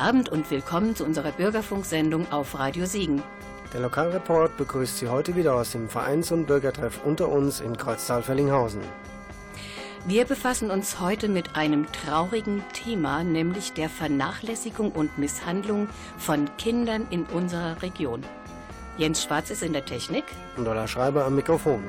Guten Abend und willkommen zu unserer Bürgerfunksendung auf Radio Siegen. Der Lokalreport begrüßt Sie heute wieder aus dem Vereins- und Bürgertreff unter uns in Kreuztal-Fellinghausen. Wir befassen uns heute mit einem traurigen Thema, nämlich der Vernachlässigung und Misshandlung von Kindern in unserer Region. Jens Schwarz ist in der Technik. Und Ola Schreiber am Mikrofon.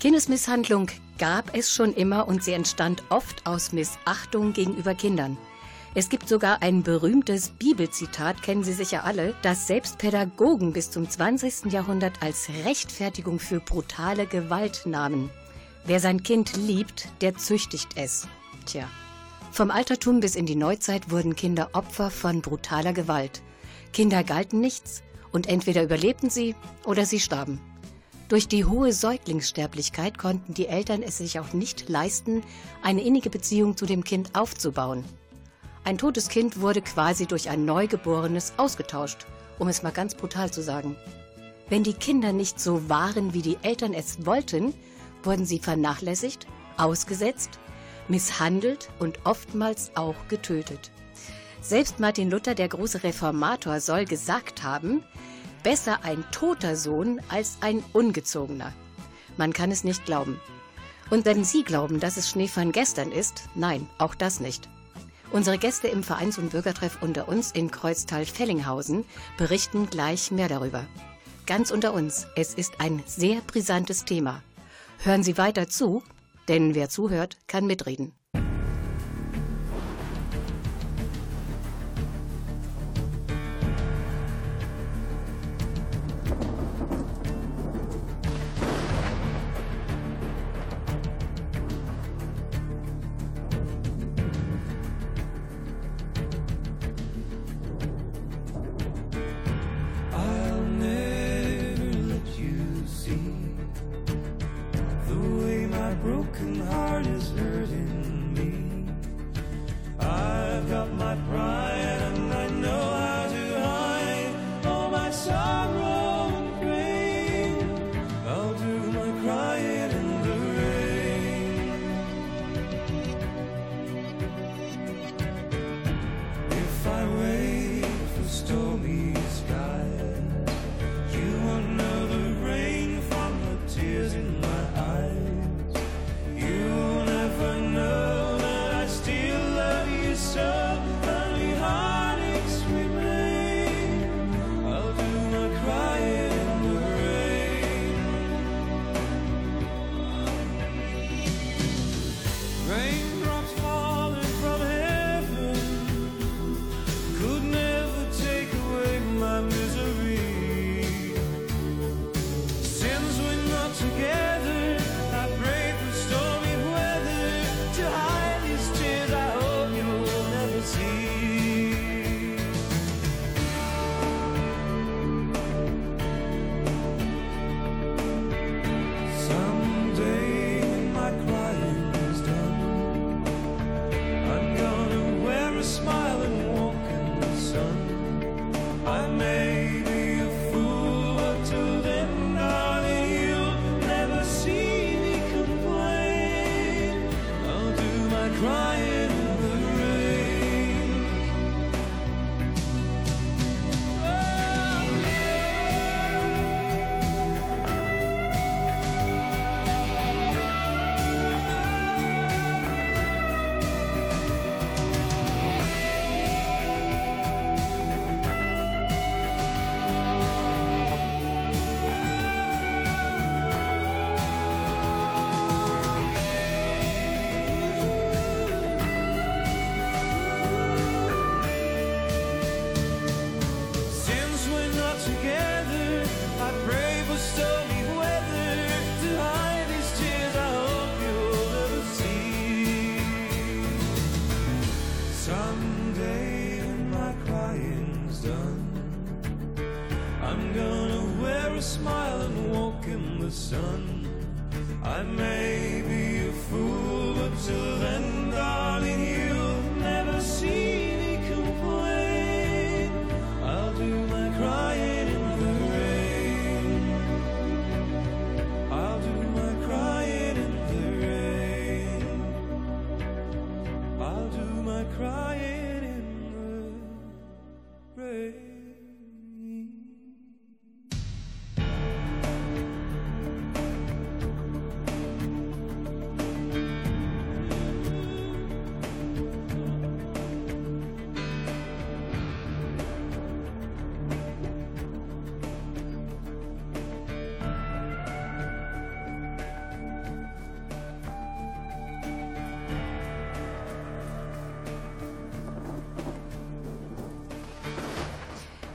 Kindesmisshandlung gab es schon immer und sie entstand oft aus Missachtung gegenüber Kindern. Es gibt sogar ein berühmtes Bibelzitat, kennen Sie sicher alle, das selbst Pädagogen bis zum 20. Jahrhundert als Rechtfertigung für brutale Gewalt nahmen. Wer sein Kind liebt, der züchtigt es. Tja. Vom Altertum bis in die Neuzeit wurden Kinder Opfer von brutaler Gewalt. Kinder galten nichts und entweder überlebten sie oder sie starben. Durch die hohe Säuglingssterblichkeit konnten die Eltern es sich auch nicht leisten, eine innige Beziehung zu dem Kind aufzubauen. Ein totes Kind wurde quasi durch ein Neugeborenes ausgetauscht, um es mal ganz brutal zu sagen. Wenn die Kinder nicht so waren, wie die Eltern es wollten, wurden sie vernachlässigt, ausgesetzt, misshandelt und oftmals auch getötet. Selbst Martin Luther, der große Reformator, soll gesagt haben, besser ein toter Sohn als ein ungezogener. Man kann es nicht glauben. Und wenn Sie glauben, dass es Schnee von gestern ist, nein, auch das nicht. Unsere Gäste im Vereins- und Bürgertreff unter uns in Kreuztal-Fellinghausen berichten gleich mehr darüber. Ganz unter uns, es ist ein sehr brisantes Thema. Hören Sie weiter zu, denn wer zuhört, kann mitreden.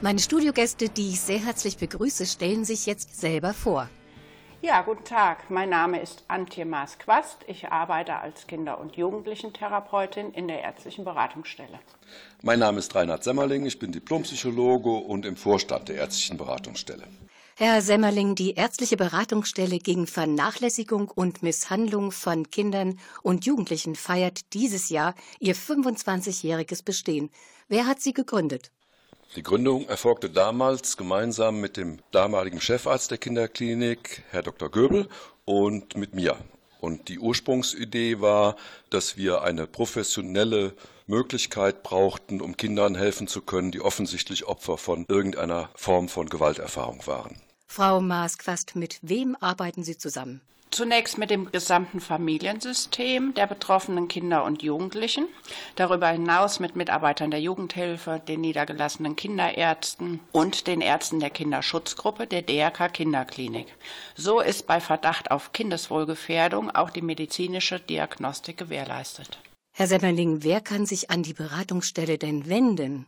Meine Studiogäste, die ich sehr herzlich begrüße, stellen sich jetzt selber vor. Ja, guten Tag. Mein Name ist Antje Maas-Quast. Ich arbeite als Kinder- und Jugendlichentherapeutin in der ärztlichen Beratungsstelle. Mein Name ist Reinhard Semmerling. Ich bin Diplompsychologe und im Vorstand der ärztlichen Beratungsstelle. Herr Semmerling, die ärztliche Beratungsstelle gegen Vernachlässigung und Misshandlung von Kindern und Jugendlichen feiert dieses Jahr ihr 25-jähriges Bestehen. Wer hat sie gegründet? Die Gründung erfolgte damals gemeinsam mit dem damaligen Chefarzt der Kinderklinik, Herr Dr. Göbel, und mit mir. Und die Ursprungsidee war, dass wir eine professionelle Möglichkeit brauchten, um Kindern helfen zu können, die offensichtlich Opfer von irgendeiner Form von Gewalterfahrung waren. Frau Maas-Quast, mit wem arbeiten Sie zusammen? Zunächst mit dem gesamten Familiensystem der betroffenen Kinder und Jugendlichen, darüber hinaus mit Mitarbeitern der Jugendhilfe, den niedergelassenen Kinderärzten und den Ärzten der Kinderschutzgruppe der DRK Kinderklinik. So ist bei Verdacht auf Kindeswohlgefährdung auch die medizinische Diagnostik gewährleistet. Herr Semmerling, wer kann sich an die Beratungsstelle denn wenden?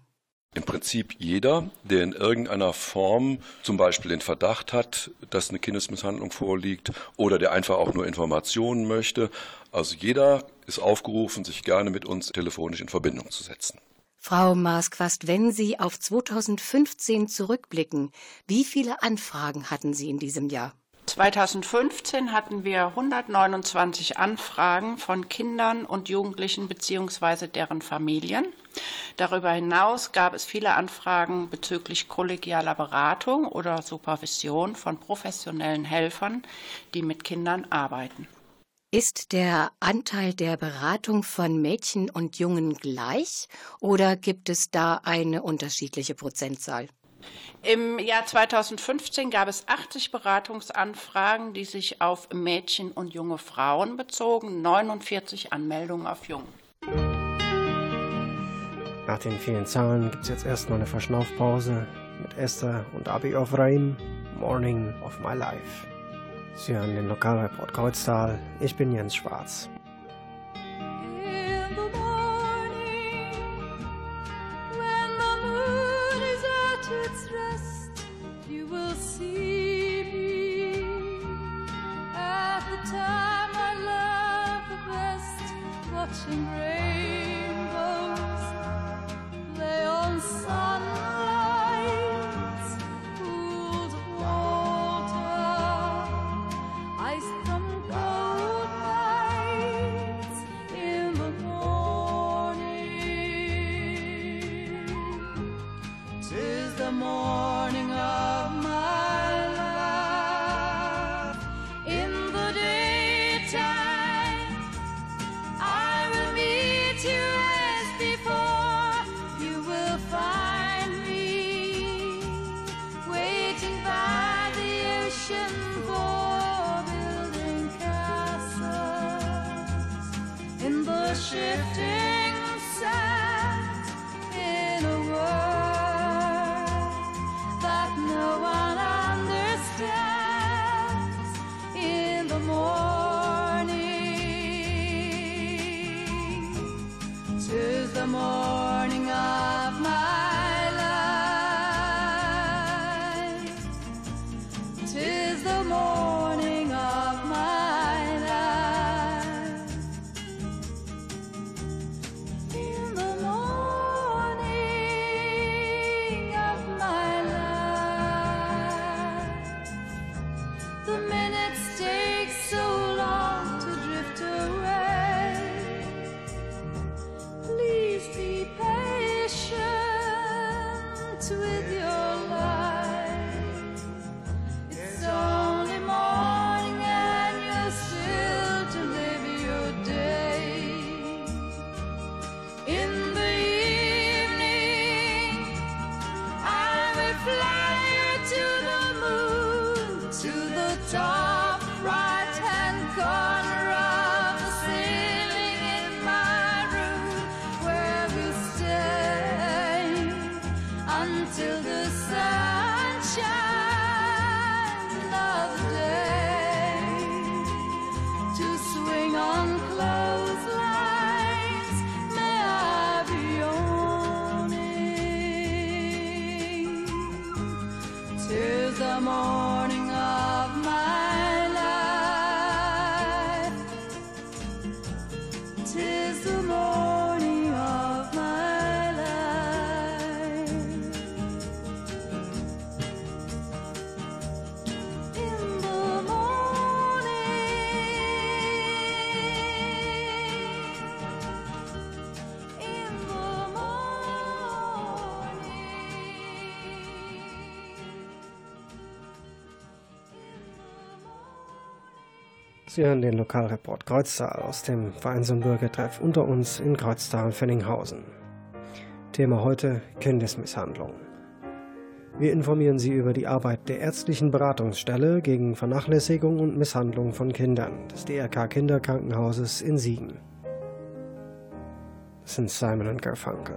Im Prinzip jeder, der in irgendeiner Form zum Beispiel den Verdacht hat, dass eine Kindesmisshandlung vorliegt oder der einfach auch nur Informationen möchte. Also jeder ist aufgerufen, sich gerne mit uns telefonisch in Verbindung zu setzen. Frau Maasquast, wenn Sie auf 2015 zurückblicken, wie viele Anfragen hatten Sie in diesem Jahr? 2015 hatten wir 129 Anfragen von Kindern und Jugendlichen bzw. deren Familien. Darüber hinaus gab es viele Anfragen bezüglich kollegialer Beratung oder Supervision von professionellen Helfern, die mit Kindern arbeiten. Ist der Anteil der Beratung von Mädchen und Jungen gleich oder gibt es da eine unterschiedliche Prozentzahl? Im Jahr 2015 gab es 80 Beratungsanfragen, die sich auf Mädchen und junge Frauen bezogen, 49 Anmeldungen auf Jungen. Nach den vielen Zahlen gibt es jetzt erstmal eine Verschnaufpause mit Esther und Abi auf Reim, Morning of My Life. Sie hören den Lokalreport Kreuztal. Ich bin Jens Schwarz. and rain. morning Sie hören den Lokalreport Kreuztal aus dem Vereins- und Bürgertreff unter uns in Kreuztal-Fenninghausen. Thema heute Kindesmisshandlung. Wir informieren Sie über die Arbeit der ärztlichen Beratungsstelle gegen Vernachlässigung und Misshandlung von Kindern des DRK Kinderkrankenhauses in Siegen. Das sind Simon und Garfunkel.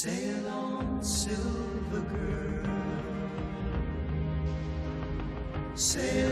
Sail on, silver girl. Sail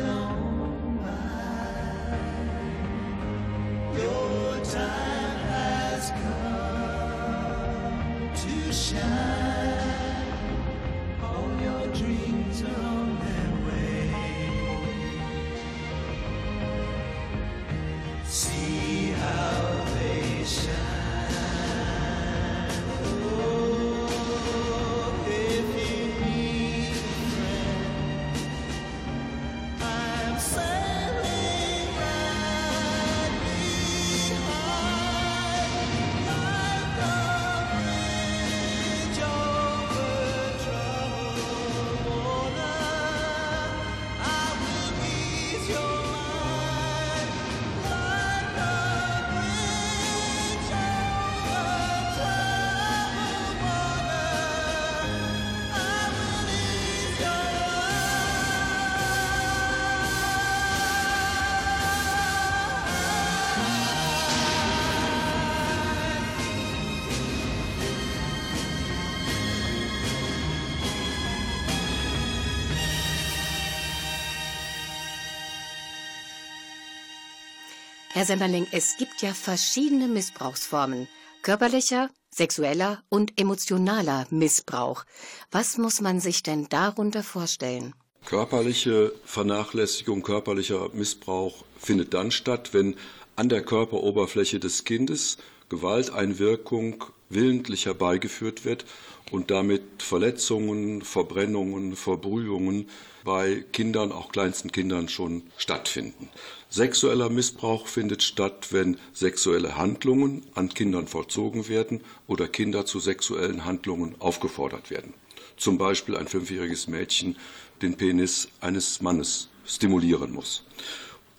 Herr Semmerling, es gibt ja verschiedene Missbrauchsformen. Körperlicher, sexueller und emotionaler Missbrauch. Was muss man sich denn darunter vorstellen? Körperliche Vernachlässigung, körperlicher Missbrauch findet dann statt, wenn an der Körperoberfläche des Kindes Gewalteinwirkung willentlich herbeigeführt wird und damit Verletzungen, Verbrennungen, Verbrühungen bei Kindern, auch kleinsten Kindern schon stattfinden. Sexueller Missbrauch findet statt, wenn sexuelle Handlungen an Kindern vollzogen werden oder Kinder zu sexuellen Handlungen aufgefordert werden. Zum Beispiel ein fünfjähriges Mädchen den Penis eines Mannes stimulieren muss.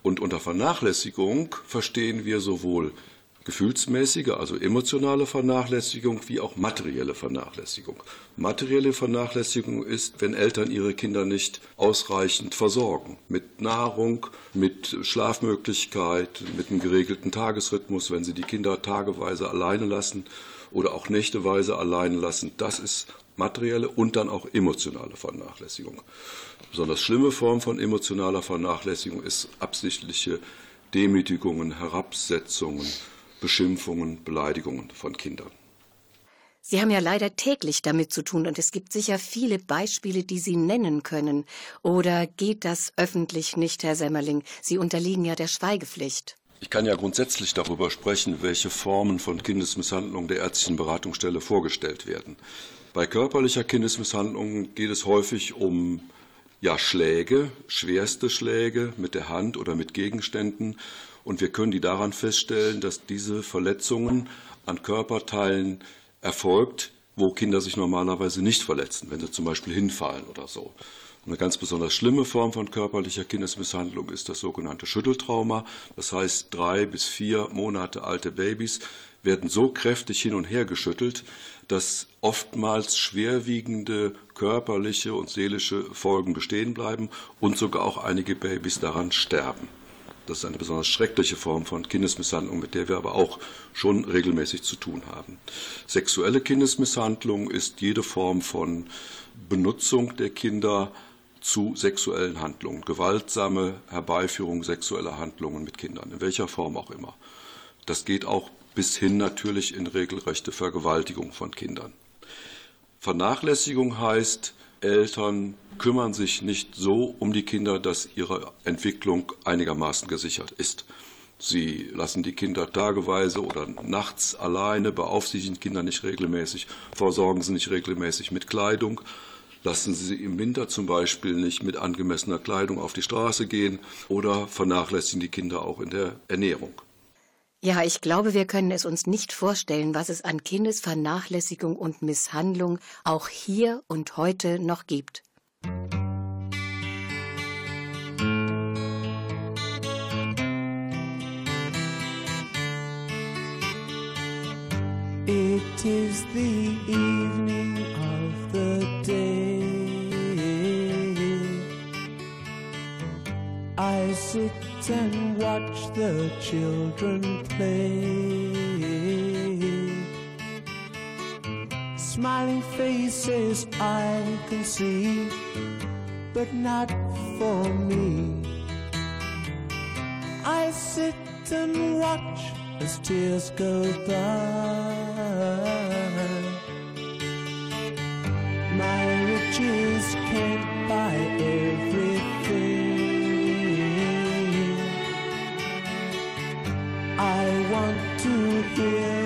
Und unter Vernachlässigung verstehen wir sowohl gefühlsmäßige, also emotionale Vernachlässigung, wie auch materielle Vernachlässigung. Materielle Vernachlässigung ist, wenn Eltern ihre Kinder nicht ausreichend versorgen. Mit Nahrung, mit Schlafmöglichkeit, mit einem geregelten Tagesrhythmus, wenn sie die Kinder tageweise alleine lassen oder auch nächteweise alleine lassen. Das ist materielle und dann auch emotionale Vernachlässigung. Besonders schlimme Form von emotionaler Vernachlässigung ist absichtliche Demütigungen, Herabsetzungen, Beschimpfungen, Beleidigungen von Kindern. Sie haben ja leider täglich damit zu tun und es gibt sicher viele Beispiele, die Sie nennen können. Oder geht das öffentlich nicht, Herr Semmerling? Sie unterliegen ja der Schweigepflicht. Ich kann ja grundsätzlich darüber sprechen, welche Formen von Kindesmisshandlung der ärztlichen Beratungsstelle vorgestellt werden. Bei körperlicher Kindesmisshandlung geht es häufig um ja, Schläge, schwerste Schläge mit der Hand oder mit Gegenständen. Und wir können die daran feststellen, dass diese Verletzungen an Körperteilen erfolgt, wo Kinder sich normalerweise nicht verletzen, wenn sie zum Beispiel hinfallen oder so. Eine ganz besonders schlimme Form von körperlicher Kindesmisshandlung ist das sogenannte Schütteltrauma. Das heißt, drei bis vier Monate alte Babys werden so kräftig hin und her geschüttelt, dass oftmals schwerwiegende körperliche und seelische Folgen bestehen bleiben und sogar auch einige Babys daran sterben. Das ist eine besonders schreckliche Form von Kindesmisshandlung, mit der wir aber auch schon regelmäßig zu tun haben. Sexuelle Kindesmisshandlung ist jede Form von Benutzung der Kinder zu sexuellen Handlungen, gewaltsame Herbeiführung sexueller Handlungen mit Kindern, in welcher Form auch immer. Das geht auch bis hin natürlich in regelrechte Vergewaltigung von Kindern. Vernachlässigung heißt, Eltern kümmern sich nicht so um die Kinder, dass ihre Entwicklung einigermaßen gesichert ist. Sie lassen die Kinder tageweise oder nachts alleine, beaufsichtigen Kinder nicht regelmäßig, versorgen sie nicht regelmäßig mit Kleidung, lassen sie im Winter zum Beispiel nicht mit angemessener Kleidung auf die Straße gehen oder vernachlässigen die Kinder auch in der Ernährung. Ja, ich glaube, wir können es uns nicht vorstellen, was es an Kindesvernachlässigung und Misshandlung auch hier und heute noch gibt. It is the evening of the day. I sit and watch the children play. Smiling faces I can see, but not for me. I sit and watch as tears go by. My riches can't buy everything. I want to hear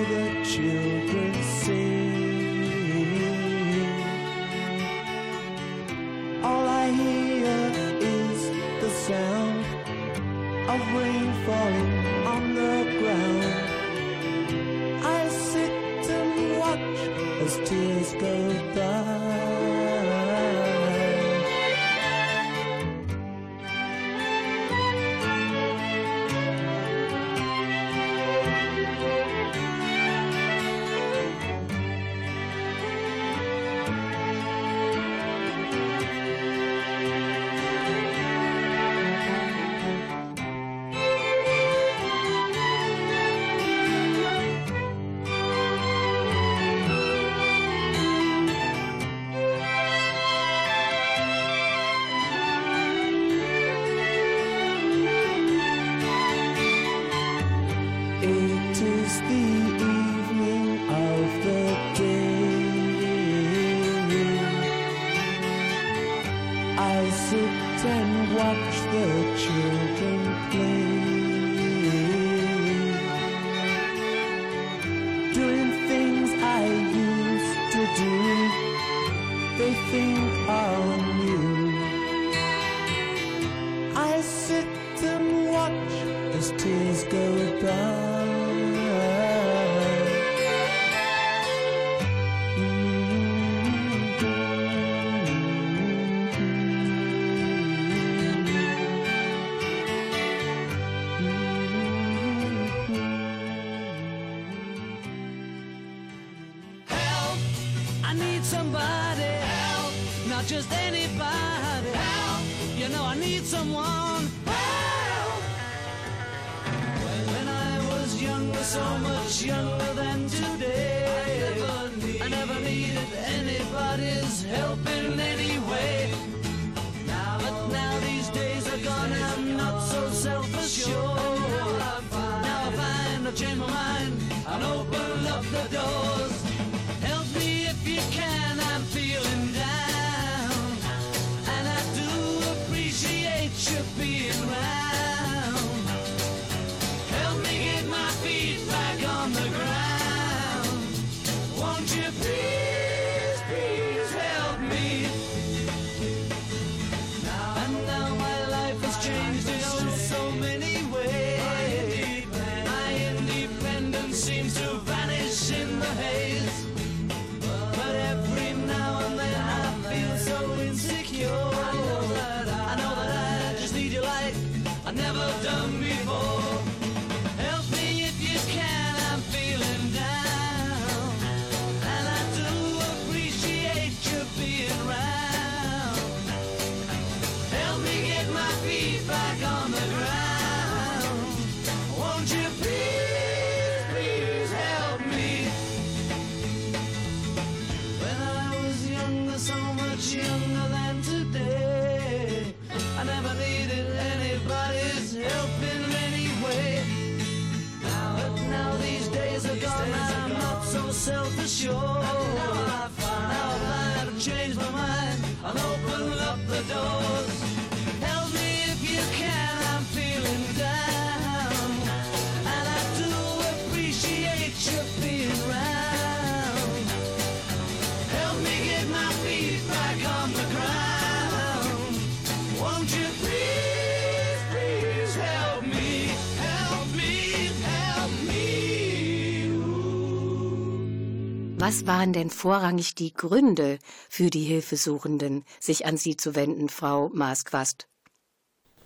Was waren denn vorrangig die Gründe für die Hilfesuchenden, sich an Sie zu wenden, Frau Maasquast?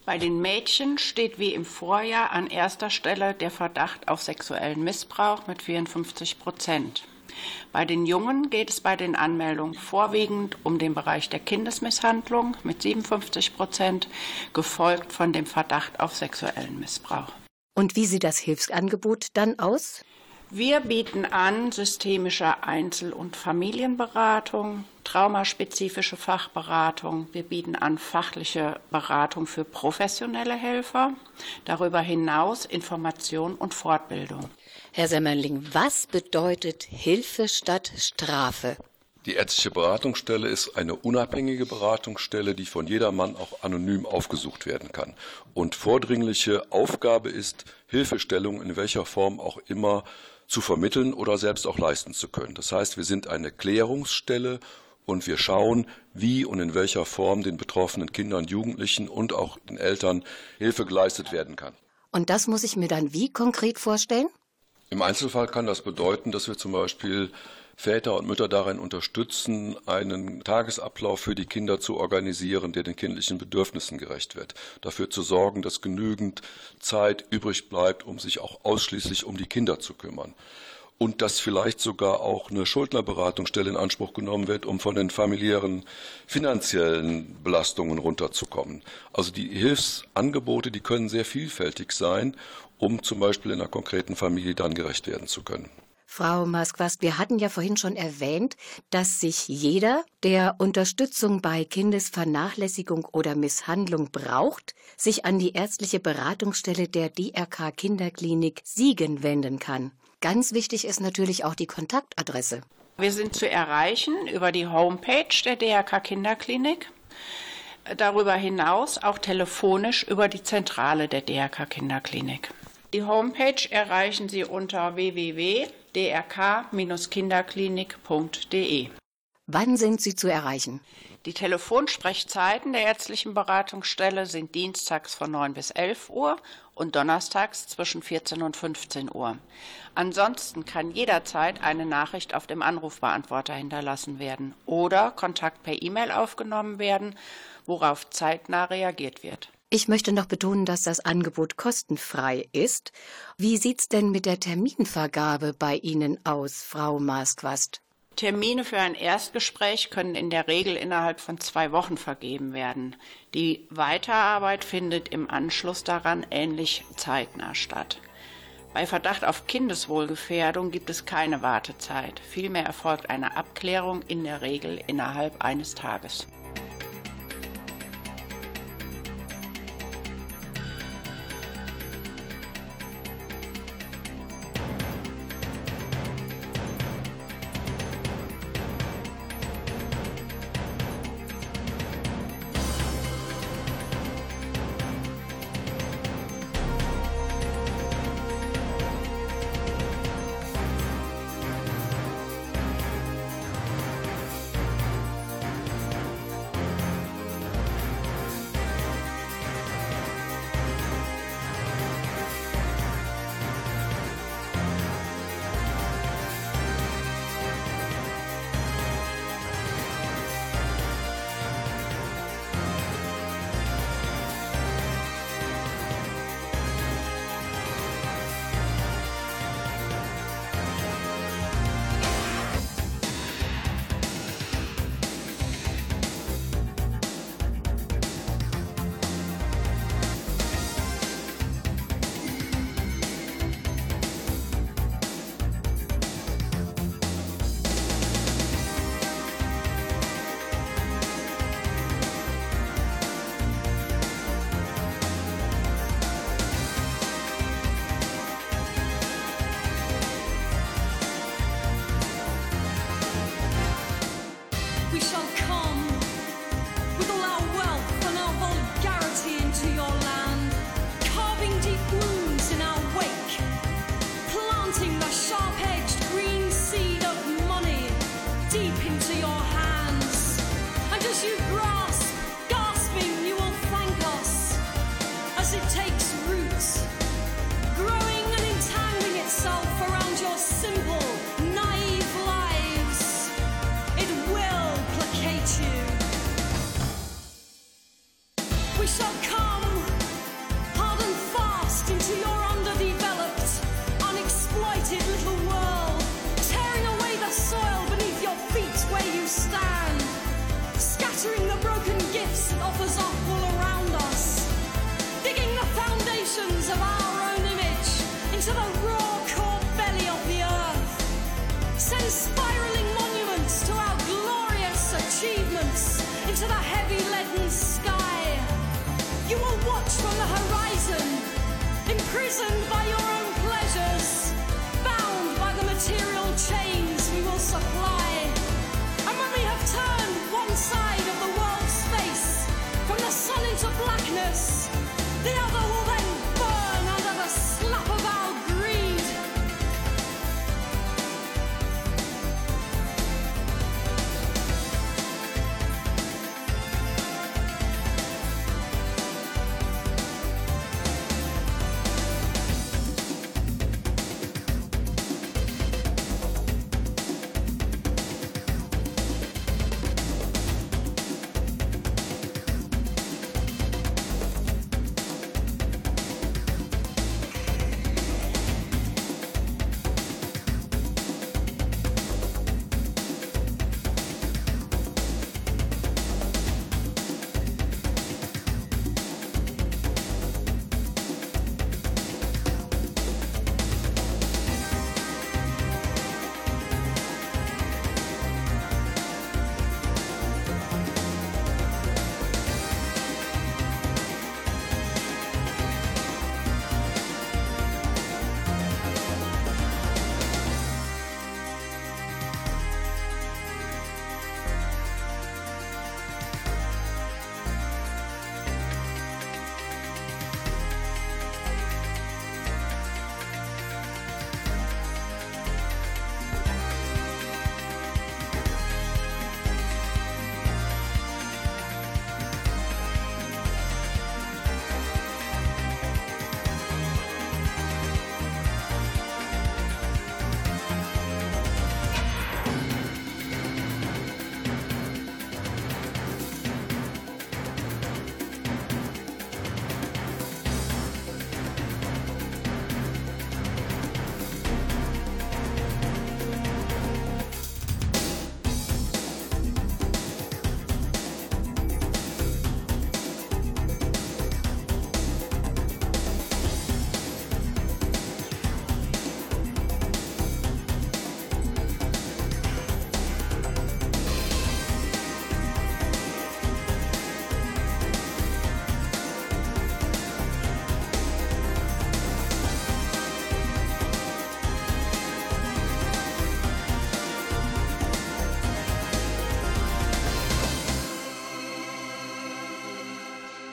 Bei den Mädchen steht wie im Vorjahr an erster Stelle der Verdacht auf sexuellen Missbrauch mit 54 Prozent. Bei den Jungen geht es bei den Anmeldungen vorwiegend um den Bereich der Kindesmisshandlung mit 57 Prozent, gefolgt von dem Verdacht auf sexuellen Missbrauch. Und wie sieht das Hilfsangebot dann aus? Wir bieten an systemische Einzel- und Familienberatung, traumaspezifische Fachberatung. Wir bieten an fachliche Beratung für professionelle Helfer. Darüber hinaus Information und Fortbildung. Herr Semmerling, was bedeutet Hilfe statt Strafe? Die ärztliche Beratungsstelle ist eine unabhängige Beratungsstelle, die von jedermann auch anonym aufgesucht werden kann. Und vordringliche Aufgabe ist, Hilfestellung in welcher Form auch immer zu vermitteln oder selbst auch leisten zu können. Das heißt, wir sind eine Klärungsstelle und wir schauen, wie und in welcher Form den betroffenen Kindern, Jugendlichen und auch den Eltern Hilfe geleistet werden kann. Und das muss ich mir dann wie konkret vorstellen? Im Einzelfall kann das bedeuten, dass wir zum Beispiel Väter und Mütter darin unterstützen, einen Tagesablauf für die Kinder zu organisieren, der den kindlichen Bedürfnissen gerecht wird. Dafür zu sorgen, dass genügend Zeit übrig bleibt, um sich auch ausschließlich um die Kinder zu kümmern. Und dass vielleicht sogar auch eine Schuldnerberatungsstelle in Anspruch genommen wird, um von den familiären finanziellen Belastungen runterzukommen. Also die Hilfsangebote, die können sehr vielfältig sein, um zum Beispiel in einer konkreten Familie dann gerecht werden zu können. Frau Masquast, wir hatten ja vorhin schon erwähnt, dass sich jeder, der Unterstützung bei Kindesvernachlässigung oder Misshandlung braucht, sich an die ärztliche Beratungsstelle der DRK Kinderklinik Siegen wenden kann. Ganz wichtig ist natürlich auch die Kontaktadresse. Wir sind zu erreichen über die Homepage der DRK Kinderklinik. darüber hinaus auch telefonisch über die Zentrale der DRK Kinderklinik. Die Homepage erreichen Sie unter www.drk-kinderklinik.de. Wann sind Sie zu erreichen? Die Telefonsprechzeiten der ärztlichen Beratungsstelle sind dienstags von 9 bis 11 Uhr und donnerstags zwischen 14 und 15 Uhr. Ansonsten kann jederzeit eine Nachricht auf dem Anrufbeantworter hinterlassen werden oder Kontakt per E-Mail aufgenommen werden, worauf zeitnah reagiert wird. Ich möchte noch betonen, dass das Angebot kostenfrei ist. Wie sieht's denn mit der Terminvergabe bei Ihnen aus, Frau Masquast? Termine für ein Erstgespräch können in der Regel innerhalb von zwei Wochen vergeben werden. Die Weiterarbeit findet im Anschluss daran ähnlich zeitnah statt. Bei Verdacht auf Kindeswohlgefährdung gibt es keine Wartezeit. Vielmehr erfolgt eine Abklärung in der Regel innerhalb eines Tages.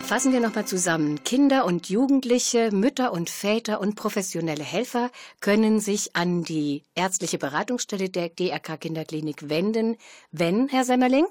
Fassen wir nochmal zusammen. Kinder und Jugendliche, Mütter und Väter und professionelle Helfer können sich an die ärztliche Beratungsstelle der DRK Kinderklinik wenden, wenn, Herr Semmerling?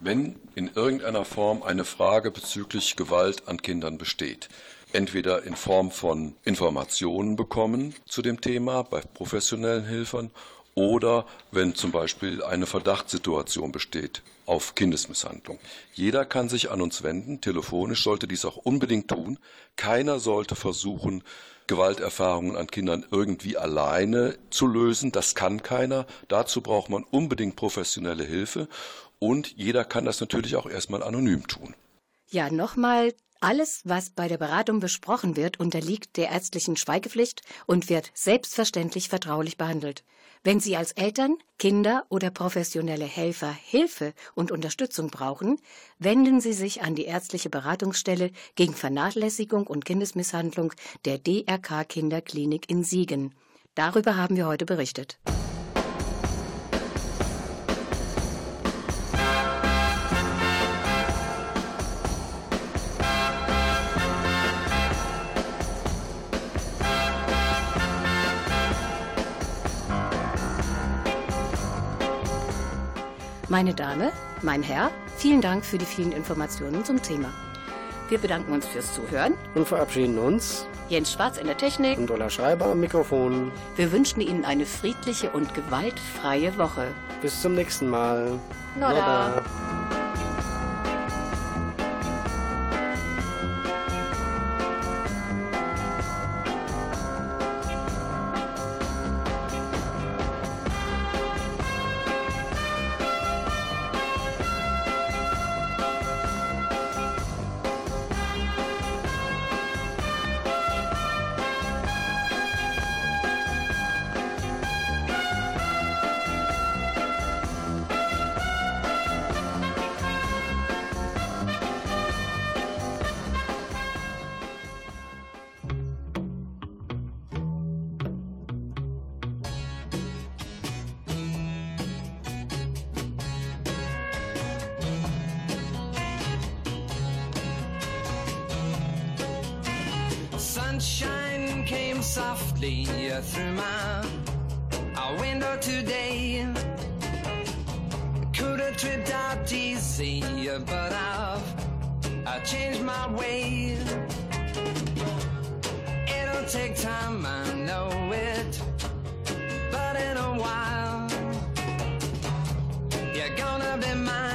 Wenn in irgendeiner Form eine Frage bezüglich Gewalt an Kindern besteht, entweder in Form von Informationen bekommen zu dem Thema bei professionellen Helfern oder wenn zum Beispiel eine Verdachtssituation besteht auf Kindesmisshandlung. Jeder kann sich an uns wenden, telefonisch sollte dies auch unbedingt tun. Keiner sollte versuchen, Gewalterfahrungen an Kindern irgendwie alleine zu lösen. Das kann keiner. Dazu braucht man unbedingt professionelle Hilfe und jeder kann das natürlich auch erstmal anonym tun. Ja, nochmal, alles, was bei der Beratung besprochen wird, unterliegt der ärztlichen Schweigepflicht und wird selbstverständlich vertraulich behandelt. Wenn Sie als Eltern, Kinder oder professionelle Helfer Hilfe und Unterstützung brauchen, wenden Sie sich an die ärztliche Beratungsstelle gegen Vernachlässigung und Kindesmisshandlung der DRK Kinderklinik in Siegen. Darüber haben wir heute berichtet. Meine Dame, mein Herr, vielen Dank für die vielen Informationen zum Thema. Wir bedanken uns fürs Zuhören. Und verabschieden uns. Jens Schwarz in der Technik. Und Ulla Schreiber am Mikrofon. Wir wünschen Ihnen eine friedliche und gewaltfreie Woche. Bis zum nächsten Mal. Nodda. Nodda. Be mine.